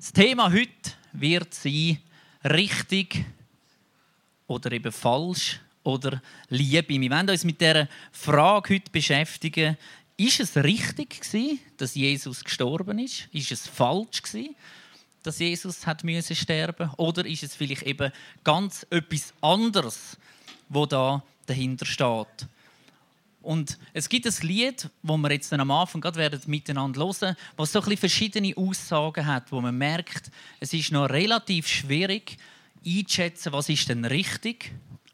Das Thema heute wird sein richtig oder eben falsch oder Liebe. Wir werden uns mit dieser Frage heute beschäftigen. Ist es richtig dass Jesus gestorben ist? Ist es falsch dass Jesus hat müssen sterben? Oder ist es vielleicht eben ganz etwas anderes, wo da dahinter steht? Und es gibt ein Lied, das wir jetzt am Anfang gerade miteinander hören, was so ein verschiedene Aussagen hat, wo man merkt, es ist noch relativ schwierig einzuschätzen, was ist denn richtig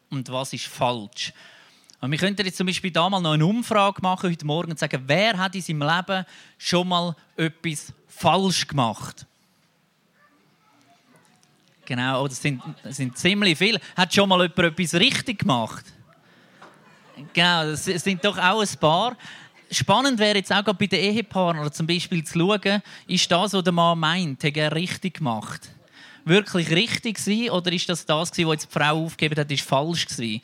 und was ist falsch. Und wir könnten jetzt zum Beispiel da mal noch eine Umfrage machen heute Morgen und sagen, wer hat in seinem Leben schon mal etwas falsch gemacht? Genau, oh, das sind, das sind ziemlich viele. Hat schon mal jemand etwas richtig gemacht? Genau, das sind doch auch ein paar. Spannend wäre jetzt auch bei den Ehepartnern zum Beispiel zu schauen, ist das, was der Mann meint, hat er richtig gemacht? Wirklich richtig gewesen, oder ist das das, was jetzt die Frau aufgegeben hat, ist falsch gewesen?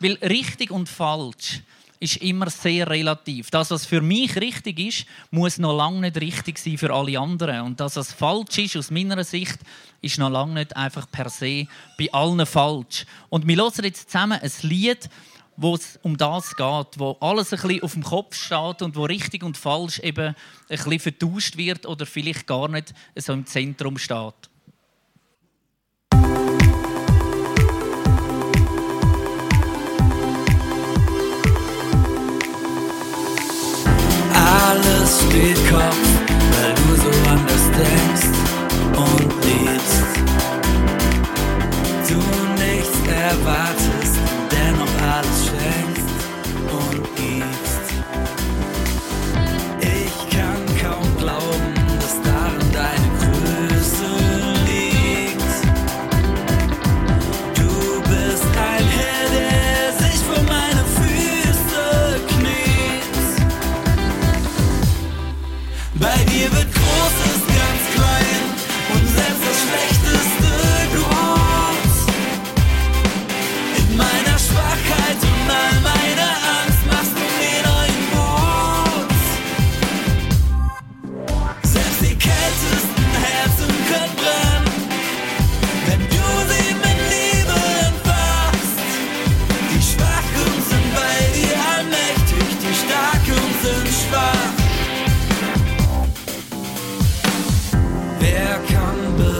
Weil richtig und falsch ist immer sehr relativ. Das, was für mich richtig ist, muss noch lange nicht richtig sein für alle anderen. Und das, was falsch ist, aus meiner Sicht, ist noch lange nicht einfach per se bei allen falsch. Und wir hören jetzt zusammen ein Lied, wo es um das geht, wo alles ein bisschen auf dem Kopf steht und wo richtig und falsch eben ein bisschen vertauscht wird oder vielleicht gar nicht so im Zentrum steht. Alles steht Kopf, weil du so anders denkst und liebst. Du nichts erwartest Wer kann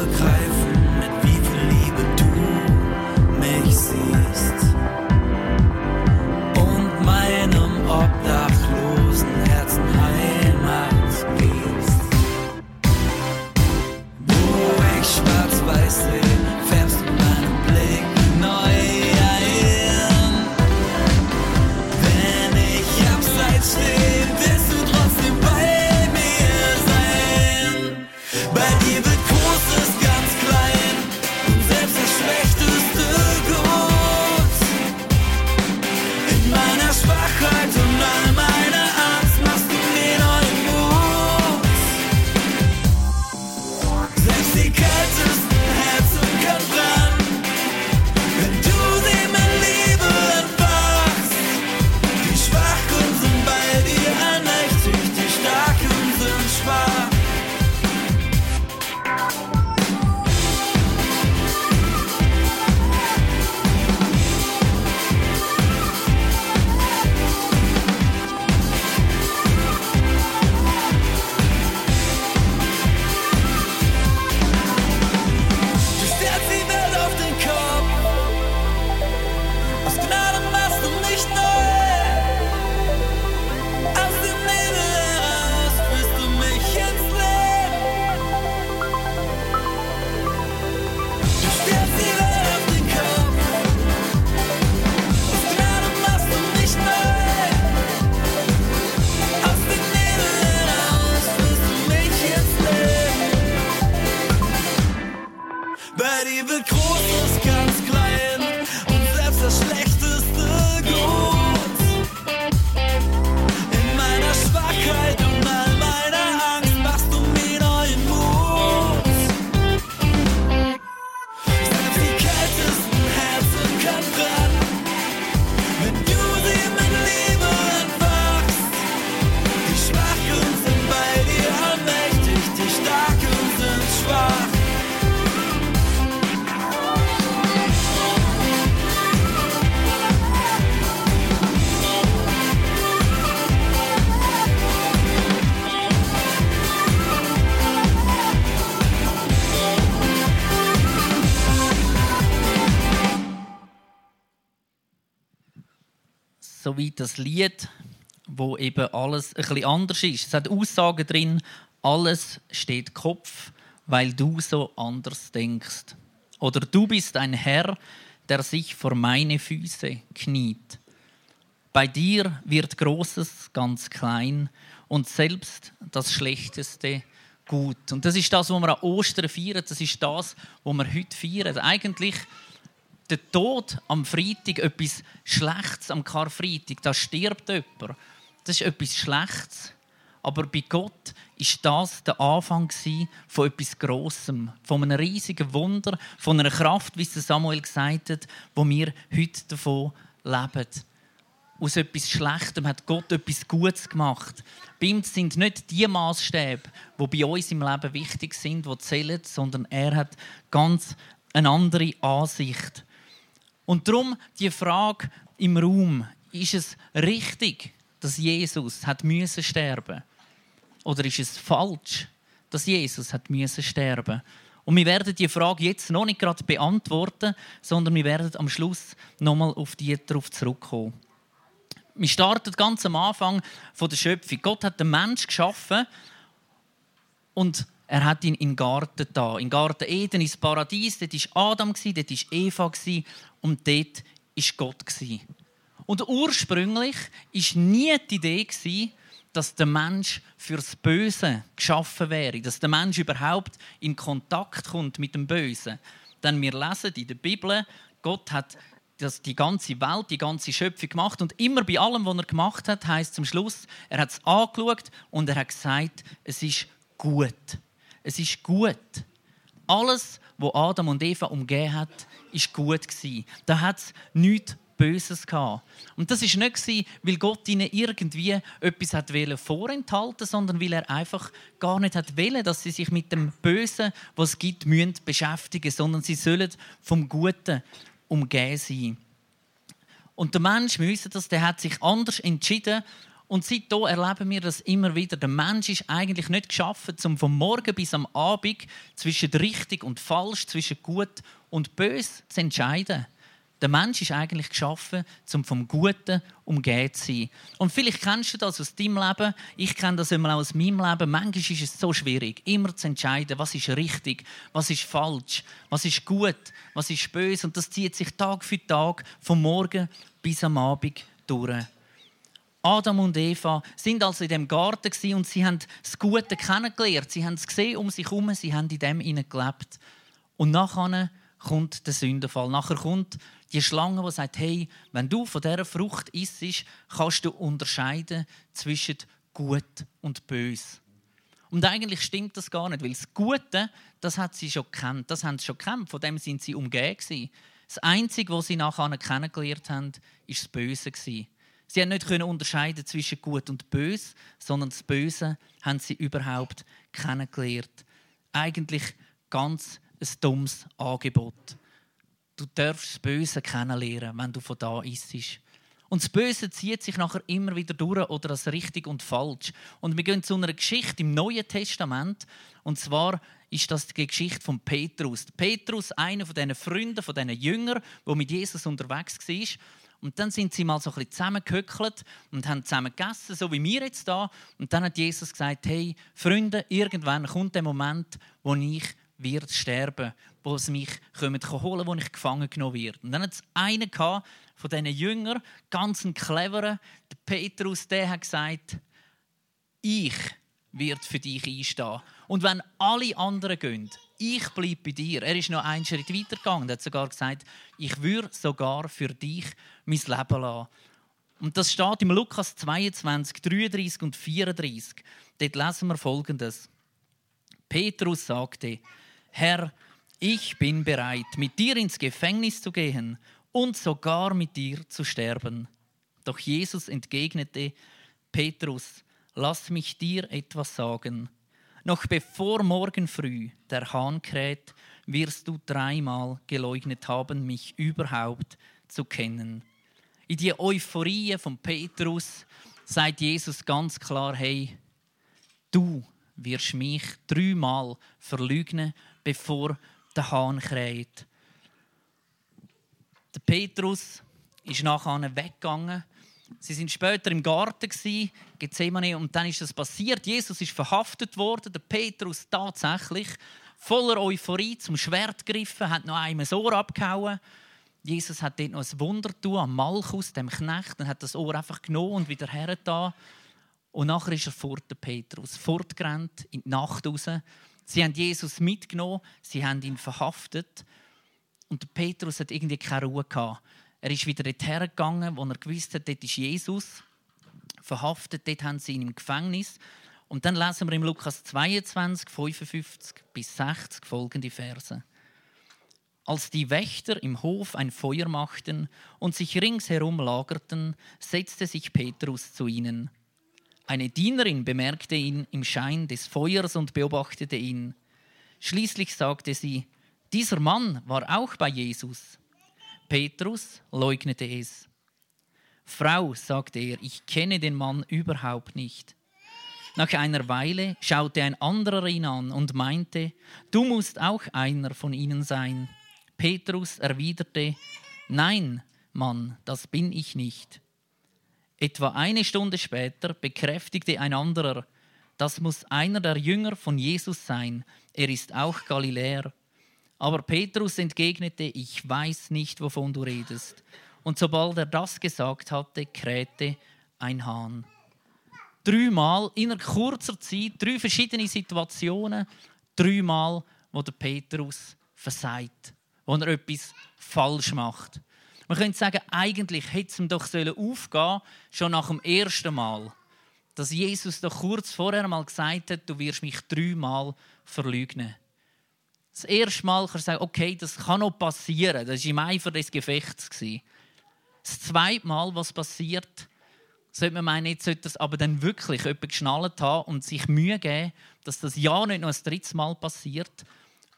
so wie das Lied, wo eben alles ein bisschen anders ist. Es hat Aussagen drin, alles steht Kopf, weil du so anders denkst. Oder du bist ein Herr, der sich vor meine Füße kniet. Bei dir wird Großes ganz klein und selbst das Schlechteste gut. Und das ist das, was wir an Ostern feiern. Das ist das, was wir heute feiern. Eigentlich der Tod am Freitag etwas Schlechtes am Karfreitag. Da stirbt jemand. Das ist etwas Schlechtes. Aber bei Gott ist das der Anfang von etwas Grossem, von einem riesigen Wunder, von einer Kraft, wie Samuel gesagt hat, wo wir heute davon leben. Aus etwas Schlechtem hat Gott etwas Gutes gemacht. Bei ihm sind nicht die Maßstäbe, die bei uns im Leben wichtig sind, die zählen, sondern er hat ganz eine andere Ansicht. Und darum die Frage im Raum: Ist es richtig, dass Jesus hat müssen sterben? Oder ist es falsch, dass Jesus hat müssen sterben? Und wir werden die Frage jetzt noch nicht gerade beantworten, sondern wir werden am Schluss nochmal auf die darauf zurückkommen. Wir starten ganz am Anfang von der Schöpfung. Gott hat den Mensch geschaffen und er hat ihn im Garten da. Im Garten Eden ins Paradies. Dort war Adam, dort war Eva und dort war Gott. Und ursprünglich war nie die Idee, dass der Mensch fürs Böse geschaffen wäre, dass der Mensch überhaupt in Kontakt kommt mit dem Bösen. Denn wir lesen in der Bibel, Gott hat das, die ganze Welt, die ganze Schöpfung gemacht und immer bei allem, was er gemacht hat, heißt zum Schluss, er hat es angeschaut und er hat gesagt, es ist gut. Es ist gut. Alles, was Adam und Eva umgeben hat, ist gut. Da hat es nichts Böses gehabt. Und das ist nicht weil Gott ihnen irgendwie etwas hat vorenthalten, sondern weil er einfach gar nicht hat wollen, dass sie sich mit dem Bösen, was es gibt, müssen beschäftigen, sondern sie sollen vom Guten umgeben sein. Und der Mensch, wir wissen das, der hat sich anders entschieden und seitdem erleben wir das immer wieder. Der Mensch ist eigentlich nicht geschaffen, um vom Morgen bis am Abend zwischen richtig und falsch, zwischen gut und böse zu entscheiden. Der Mensch ist eigentlich geschaffen, um vom Guten umgeben zu sein. Und vielleicht kennst du das aus deinem Leben. Ich kenne das immer auch aus meinem Leben. Manchmal ist es so schwierig, immer zu entscheiden, was ist richtig, was ist falsch, was ist gut, was ist böse. Und das zieht sich Tag für Tag, vom Morgen bis am Abend durch. Adam und Eva sind also in dem Garten und sie haben das Gute kennengelernt. Sie haben es gesehen um sich herum, sie haben in dem gelebt. Und nachher kommt der Sündenfall. Nachher kommt die Schlange, die sagt, hey, wenn du von dieser Frucht isst, kannst du unterscheiden zwischen gut und böse. Und eigentlich stimmt das gar nicht, weil das Gute, das hat sie schon kennt, das haben sie schon kennt, von dem sind sie umgeben Das Einzige, was sie nachher kennengelernt haben, ist das Böse Sie haben nicht unterscheiden zwischen Gut und Böse, sondern das Böse haben sie überhaupt kennengelernt. Eigentlich ganz ein dummes Angebot. Du darfst das Böse kennenlernen, wenn du von da isst. Und das Böse zieht sich nachher immer wieder durch oder das richtig und falsch. Und wir gehen zu einer Geschichte im Neuen Testament. Und zwar ist das die Geschichte von Petrus. Petrus, einer von diesen Freunden, von diesen Jüngern, der mit Jesus unterwegs war. Und dann sind sie mal so ein bisschen zusammengehöckelt und haben zusammen gegessen, so wie wir jetzt da. Und dann hat Jesus gesagt: Hey, Freunde, irgendwann kommt der Moment, wo ich wird sterben, wo sie mich kommen holen, wo ich gefangen genommen werde. Und dann hat es einen von diesen Jüngern, ganz ein cleverer, der Petrus, der hat gesagt, ich werde für dich einstehen. Und wenn alle anderen gehen, ich bleibe bei dir. Er ist noch einen Schritt weiter gegangen. Er hat sogar gesagt, ich würde sogar für dich mein Leben lassen. Und das steht im Lukas 22, 33 und 34. Dort lesen wir Folgendes. Petrus sagte, Herr, ich bin bereit, mit dir ins Gefängnis zu gehen und sogar mit dir zu sterben. Doch Jesus entgegnete, Petrus, lass mich dir etwas sagen. Noch bevor morgen früh der Hahn kräht, wirst du dreimal geleugnet haben, mich überhaupt zu kennen. In die Euphorie von Petrus sagt Jesus ganz klar: Hey, du wirst mich dreimal verlügnen, bevor der Hahn kräht. Der Petrus ist nachher weggegangen Sie sind später im Garten und dann ist das passiert. Jesus ist verhaftet worden, der Petrus tatsächlich voller Euphorie zum Schwert gegriffen, hat noch einem das Ohr abgehauen. Jesus hat dort noch ein Wunder tun am Malchus, dem Knecht, und hat das Ohr einfach genommen und wieder hergetan. Und nachher ist er fort, der Petrus, fortgerannt in die Nacht raus. Sie haben Jesus mitgenommen, sie haben ihn verhaftet. Und der Petrus hat irgendwie keine Ruhe gehabt. Er ist wieder dorthin gegangen, wo er gewusst hat, dort ist Jesus. Verhaftet, dort haben sie ihn im Gefängnis. Und dann lesen wir im Lukas 22, 55 bis 60 folgende Verse. Als die Wächter im Hof ein Feuer machten und sich ringsherum lagerten, setzte sich Petrus zu ihnen. Eine Dienerin bemerkte ihn im Schein des Feuers und beobachtete ihn. Schließlich sagte sie, dieser Mann war auch bei Jesus. Petrus leugnete es. Frau, sagte er, ich kenne den Mann überhaupt nicht. Nach einer Weile schaute ein anderer ihn an und meinte, du musst auch einer von ihnen sein. Petrus erwiderte, nein, Mann, das bin ich nicht. Etwa eine Stunde später bekräftigte ein anderer, das muss einer der Jünger von Jesus sein, er ist auch Galiläer. Aber Petrus entgegnete, ich weiß nicht, wovon du redest. Und sobald er das gesagt hatte, krähte ein Hahn. Dreimal in kurzer Zeit, drei verschiedene Situationen, dreimal, wo der Petrus versagt, wo er etwas falsch macht. Man könnte sagen, eigentlich hätte es ihm doch aufgehen schon nach dem ersten Mal. Dass Jesus doch kurz vorher mal gesagt hat, du wirst mich dreimal verleugnen. Das erste Mal kann er sagen, okay, das kann noch passieren. Das war im Eifer des Gefechts. Das zweite Mal, was passiert, sollte man meinen, jetzt sollte das aber dann wirklich jemand geschnallt haben und sich Mühe geben, dass das ja nicht noch ein drittes Mal passiert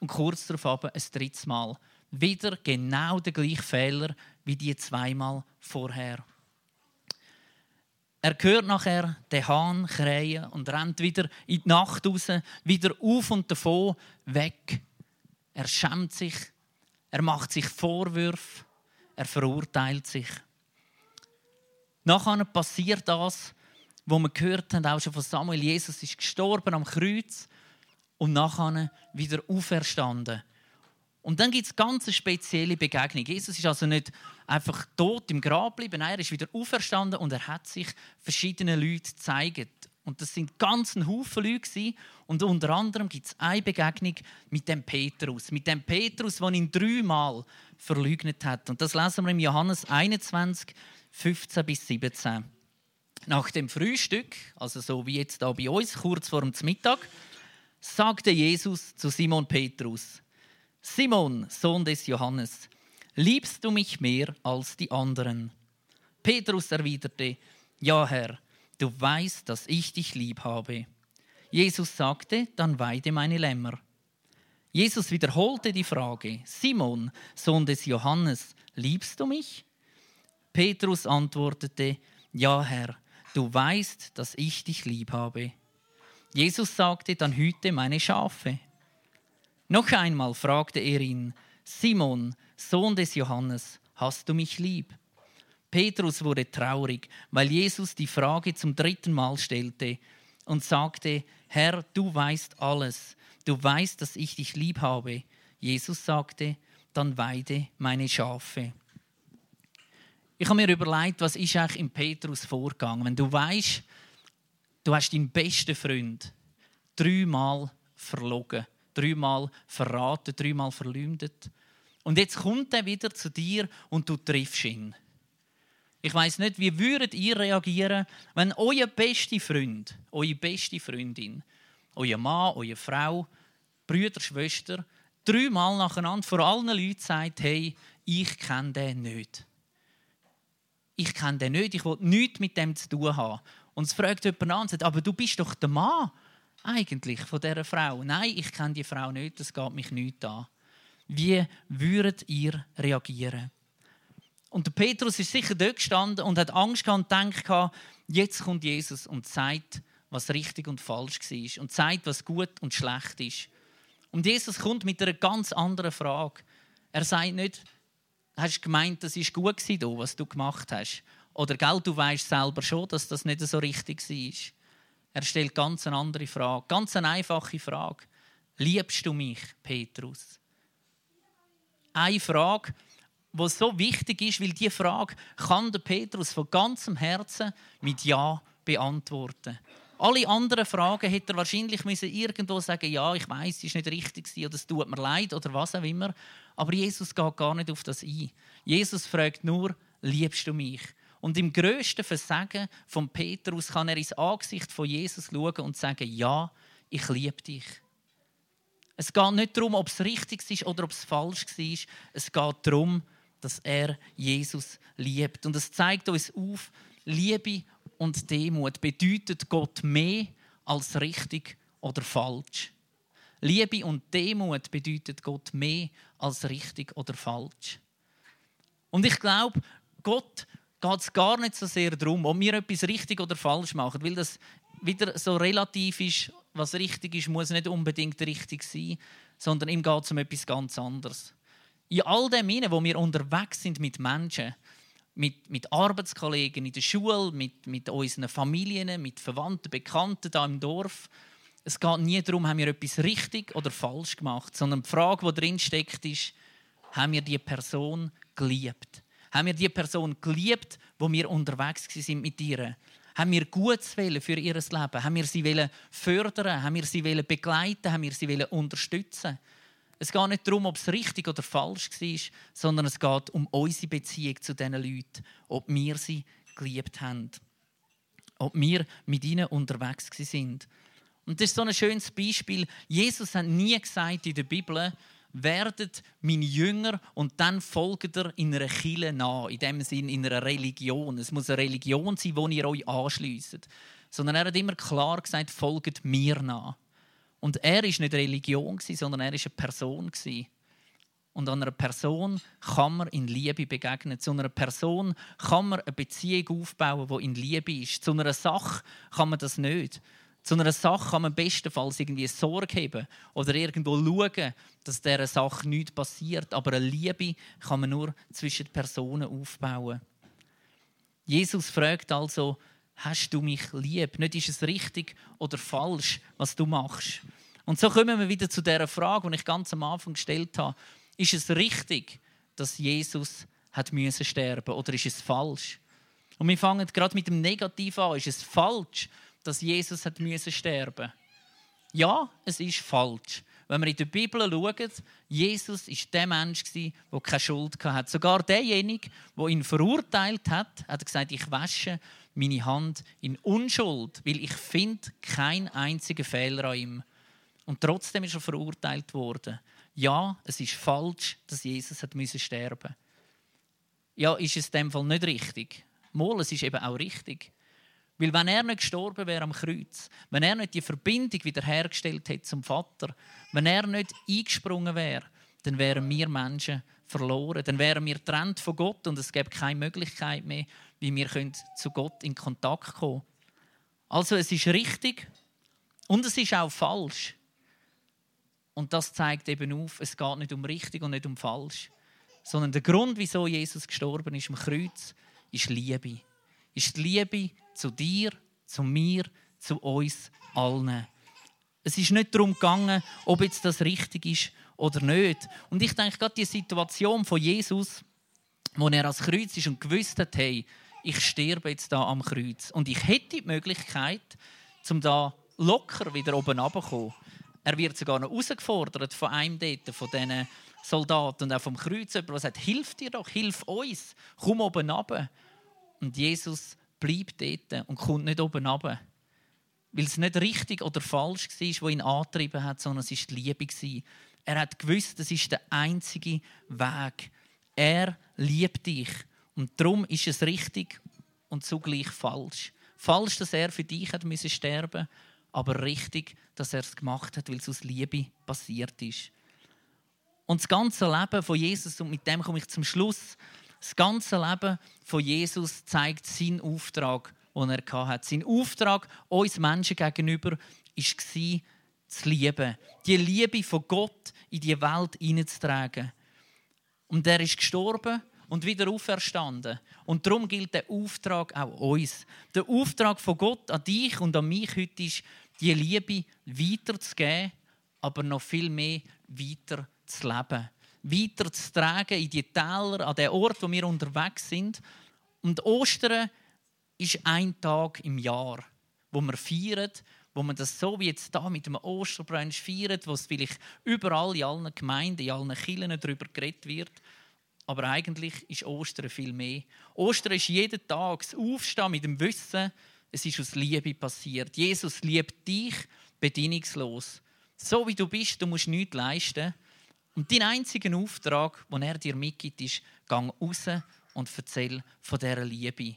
und kurz darauf ein drittes Mal. Wieder genau der gleiche Fehler wie die zweimal vorher. Er hört nachher den Hahn krähen und rennt wieder in die Nacht raus, wieder auf und davon, weg er schämt sich, er macht sich Vorwürfe, er verurteilt sich. Nachher passiert das, wo wir gehört haben, auch schon von Samuel, Jesus ist gestorben am Kreuz und nachher wieder auferstanden. Und dann gibt es ganz spezielle Begegnung. Jesus ist also nicht einfach tot im Grab geblieben, er ist wieder auferstanden und er hat sich verschiedenen Leuten gezeigt. Und das sind ganzen Haufen Leute. Und unter anderem gibt es eine Begegnung mit dem Petrus. Mit dem Petrus, der ihn dreimal verleugnet hat. Und das lesen wir im Johannes 21, 15 bis 17. Nach dem Frühstück, also so wie jetzt da bei uns, kurz vor dem Mittag, sagte Jesus zu Simon Petrus: Simon, Sohn des Johannes, liebst du mich mehr als die anderen? Petrus erwiderte: Ja, Herr du weißt, dass ich dich lieb habe. Jesus sagte, dann weide meine Lämmer. Jesus wiederholte die Frage, Simon, Sohn des Johannes, liebst du mich? Petrus antwortete, ja Herr, du weißt, dass ich dich lieb habe. Jesus sagte, dann hüte meine Schafe. Noch einmal fragte er ihn, Simon, Sohn des Johannes, hast du mich lieb? Petrus wurde traurig, weil Jesus die Frage zum dritten Mal stellte und sagte, Herr, du weißt alles, du weißt, dass ich dich lieb habe. Jesus sagte, dann weide meine Schafe. Ich habe mir überlegt, was ist eigentlich im Petrus vorgegangen. Wenn du weißt, du hast deinen besten Freund dreimal verlogen, dreimal verraten, dreimal verleumdet. Und jetzt kommt er wieder zu dir und du triffst ihn. Ich weiß nicht, wie würdet ihr reagieren, wenn euer bester Freund, eure beste Freundin, euer Mann, eure Frau, Brüder, Schwester, dreimal nacheinander vor allen Leuten sagt, hey, ich kenne den nicht. Ich kenne den nicht, ich will nichts mit dem zu tun haben. Und es fragt jemand an und sagt, aber du bist doch der Mann eigentlich von dieser Frau. Nein, ich kenne die Frau nicht, das geht mich nicht an. Wie würdet ihr reagieren? Und der Petrus ist sicher dort gestanden und hat Angst gehabt und gedacht, jetzt kommt Jesus und sagt, was richtig und falsch war und sagt, was gut und schlecht ist. Und Jesus kommt mit einer ganz anderen Frage. Er sagt nicht, hast du gemeint, das ist gut was du gemacht hast? Oder gell, du weißt selber schon, dass das nicht so richtig war. Er stellt ganz eine andere Frage, ganz eine einfache Frage. Liebst du mich, Petrus? Eine Frage, die so wichtig ist, weil diese Frage kann der Petrus von ganzem Herzen mit Ja beantworten. Alle anderen Fragen hätte er wahrscheinlich müssen irgendwo sagen, ja, ich weiß, es ist nicht richtig oder es tut mir leid oder was auch immer. Aber Jesus geht gar nicht auf das ein. Jesus fragt nur, liebst du mich? Und im größten Versagen von Petrus kann er ins Angesicht von Jesus schauen und sagen, ja, ich liebe dich. Es geht nicht darum, ob es richtig ist oder ob es falsch war. Es geht darum, dass er Jesus liebt. Und es zeigt uns auf, Liebe und Demut bedeutet Gott mehr als richtig oder falsch. Liebe und Demut bedeutet Gott mehr als richtig oder falsch. Und ich glaube, Gott geht es gar nicht so sehr darum, ob wir etwas richtig oder falsch machen, weil das wieder so relativ ist, was richtig ist, muss nicht unbedingt richtig sein, sondern ihm geht es um etwas ganz anderes. In all dem hinein, wo wir unterwegs sind mit Menschen, mit, mit Arbeitskollegen in der Schule, mit, mit unseren Familien, mit Verwandten, Bekannten hier im Dorf, es geht nie darum, haben wir etwas richtig oder falsch gemacht, sondern die Frage, die drin steckt, ist, haben wir die Person geliebt? Haben wir die Person geliebt, wo wir unterwegs sind mit ihr? Haben wir Gutes für ihr Leben? Haben wir sie fördern? Haben wir sie begleiten? Haben wir sie unterstützen? Es geht nicht darum, ob es richtig oder falsch war, sondern es geht um unsere Beziehung zu diesen Leuten, ob wir sie geliebt haben, ob wir mit ihnen unterwegs sind. Und das ist so ein schönes Beispiel. Jesus hat nie gesagt in der Bibel, werdet meine Jünger und dann folgt er in einer Kille nach, in dem Sinn in einer Religion. Es muss eine Religion sein, wo ihr euch anschließt. Sondern er hat immer klar gesagt, folgt mir nach. Und er ist nicht Religion, sondern er ist eine Person. Und einer Person kann man in Liebe begegnen. Zu einer Person kann man eine Beziehung aufbauen, die in Liebe ist. Zu einer Sache kann man das nicht. Zu einer Sache kann man bestenfalls irgendwie Sorge haben oder irgendwo schauen, dass dieser Sache nichts passiert. Aber eine Liebe kann man nur zwischen Personen aufbauen. Jesus fragt also, hast du mich lieb? Nicht ist es richtig oder falsch, was du machst. Und so kommen wir wieder zu der Frage, die ich ganz am Anfang gestellt habe. Ist es richtig, dass Jesus hat müssen sterben oder ist es falsch? Und wir fangen gerade mit dem Negativ an. Ist es falsch, dass Jesus hat müssen sterben Ja, es ist falsch. Wenn wir in der Bibel schauen, Jesus ist der Mensch, der keine Schuld hatte. Sogar derjenige, der ihn verurteilt hat, hat gesagt, ich wasche meine Hand in Unschuld, weil ich finde keinen einzigen Fehler an ihm. Und trotzdem ist er verurteilt worden. Ja, es ist falsch, dass Jesus hat müssen sterben. Ja, ist es in dem Fall nicht richtig? Mal, es ist eben auch richtig. Weil wenn er nicht gestorben wäre am Kreuz, wenn er nicht die Verbindung wiederhergestellt hätte zum Vater, wenn er nicht eingesprungen wäre, dann wären wir Menschen verloren. Dann wären wir getrennt von Gott und es gäbe keine Möglichkeit mehr, wie wir zu Gott in Kontakt kommen können. Also es ist richtig und es ist auch falsch. Und das zeigt eben auf, es geht nicht um richtig und nicht um falsch, sondern der Grund, wieso Jesus gestorben ist am Kreuz, ist Liebe. Ist die Liebe zu dir, zu mir, zu uns allen. Es ist nicht darum gegangen, ob jetzt das richtig ist oder nicht. Und ich denke gerade die Situation von Jesus, wo er als Kreuz ist und gewusst hat, hey, ich sterbe jetzt da am Kreuz. Und ich hätte die Möglichkeit, zum da locker wieder oben runterzukommen. Er wird sogar noch herausgefordert von einem dort, von diesen Soldaten und auch vom Kreuz, der sagt, hilf dir doch, hilf uns, komm oben runter. Und Jesus bleibt dort und kommt nicht oben runter. Weil es nicht richtig oder falsch war, was ihn angetrieben hat, sondern es war die Liebe. Er hat gewusst, das ist der einzige Weg. Er liebt dich. Und darum ist es richtig und zugleich falsch. Falsch, dass er für dich müssen sterben aber richtig, dass er es gemacht hat, weil es aus Liebe passiert ist. Und das ganze Leben von Jesus, und mit dem komme ich zum Schluss, das ganze Leben von Jesus zeigt seinen Auftrag, den er hatte. Sein Auftrag uns Menschen gegenüber war, zu lieben. Die Liebe von Gott in die Welt hineinzutragen. Und er ist gestorben und wieder auferstanden. Und darum gilt der Auftrag auch uns. Der Auftrag von Gott an dich und an mich heute ist, die Liebe weiterzugeben, aber noch viel mehr weiter zu leben. Weiter zu tragen in die Täler, an den Ort, wo wir unterwegs sind. Und Ostern ist ein Tag im Jahr, wo wir feiern, wo man das so wie jetzt da mit dem Osterbrunch feiert, wo es vielleicht überall in allen Gemeinden, in allen Kirchen darüber geredet wird. Aber eigentlich ist Ostern viel mehr. Ostern ist jeden Tag das Aufstehen mit dem Wissen, es ist aus Liebe passiert. Jesus liebt dich bedingungslos. So wie du bist, du musst nichts leisten. Und dein einziger Auftrag, den er dir mitgibt, ist, gang raus und erzähl von dieser Liebe.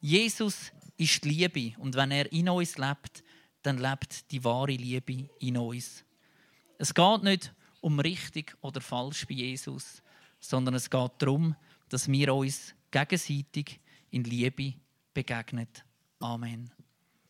Jesus ist die Liebe und wenn er in uns lebt, dann lebt die wahre Liebe in uns. Es geht nicht um richtig oder falsch bei Jesus, sondern es geht darum, dass wir uns gegenseitig in Liebe begegnen. Amen.